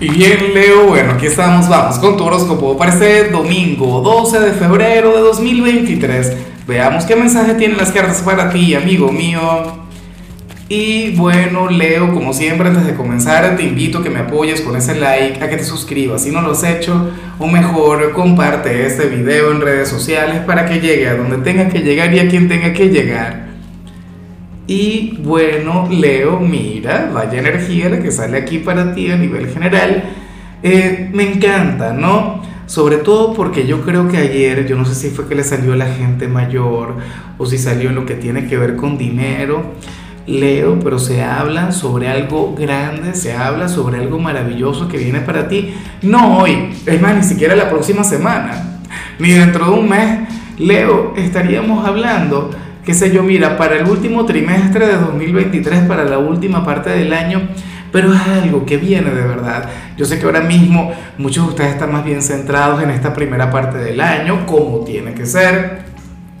Y bien, Leo, bueno, aquí estamos, vamos con tu horóscopo para este domingo 12 de febrero de 2023. Veamos qué mensaje tienen las cartas para ti, amigo mío. Y bueno, Leo, como siempre, antes de comenzar, te invito a que me apoyes con ese like, a que te suscribas si no lo has hecho, o mejor, comparte este video en redes sociales para que llegue a donde tenga que llegar y a quien tenga que llegar. Y bueno, Leo, mira, vaya energía la que sale aquí para ti a nivel general. Eh, me encanta, ¿no? Sobre todo porque yo creo que ayer, yo no sé si fue que le salió a la gente mayor o si salió en lo que tiene que ver con dinero, Leo, pero se habla sobre algo grande, se habla sobre algo maravilloso que viene para ti. No hoy, es más, ni siquiera la próxima semana, ni dentro de un mes, Leo, estaríamos hablando qué sé yo, mira, para el último trimestre de 2023, para la última parte del año, pero es algo que viene de verdad. Yo sé que ahora mismo muchos de ustedes están más bien centrados en esta primera parte del año, como tiene que ser.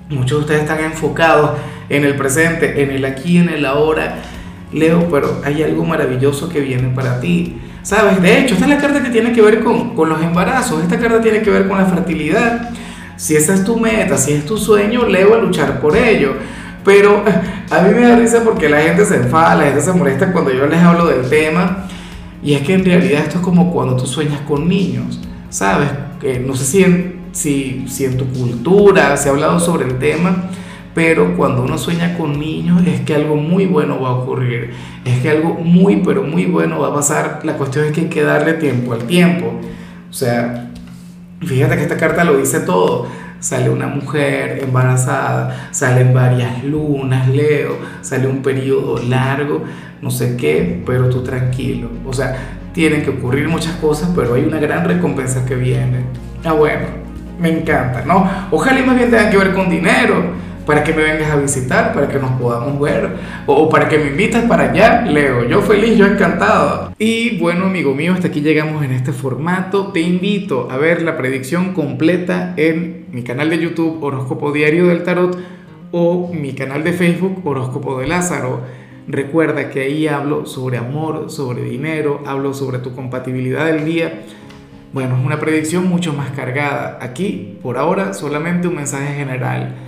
Muchos de ustedes están enfocados en el presente, en el aquí, en el ahora. Leo, pero hay algo maravilloso que viene para ti. ¿Sabes? De hecho, esta es la carta que tiene que ver con, con los embarazos, esta carta tiene que ver con la fertilidad. Si esa es tu meta, si es tu sueño, leo a luchar por ello. Pero a mí me da risa porque la gente se enfada, la gente se molesta cuando yo les hablo del tema. Y es que en realidad esto es como cuando tú sueñas con niños, ¿sabes? Que no sé si si, si en tu cultura se ha hablado sobre el tema, pero cuando uno sueña con niños es que algo muy bueno va a ocurrir, es que algo muy, pero muy bueno va a pasar. La cuestión es que hay que darle tiempo al tiempo. O sea, Fíjate que esta carta lo dice todo. Sale una mujer embarazada, salen varias lunas, Leo, sale un periodo largo, no sé qué, pero tú tranquilo. O sea, tienen que ocurrir muchas cosas, pero hay una gran recompensa que viene. Ah, bueno, me encanta, ¿no? Ojalá y más bien tenga que ver con dinero para que me vengas a visitar, para que nos podamos ver, o para que me invites para allá, Leo. Yo feliz, yo encantado. Y bueno, amigo mío, hasta aquí llegamos en este formato. Te invito a ver la predicción completa en mi canal de YouTube Horóscopo Diario del Tarot o mi canal de Facebook Horóscopo de Lázaro. Recuerda que ahí hablo sobre amor, sobre dinero, hablo sobre tu compatibilidad del día. Bueno, es una predicción mucho más cargada. Aquí, por ahora, solamente un mensaje general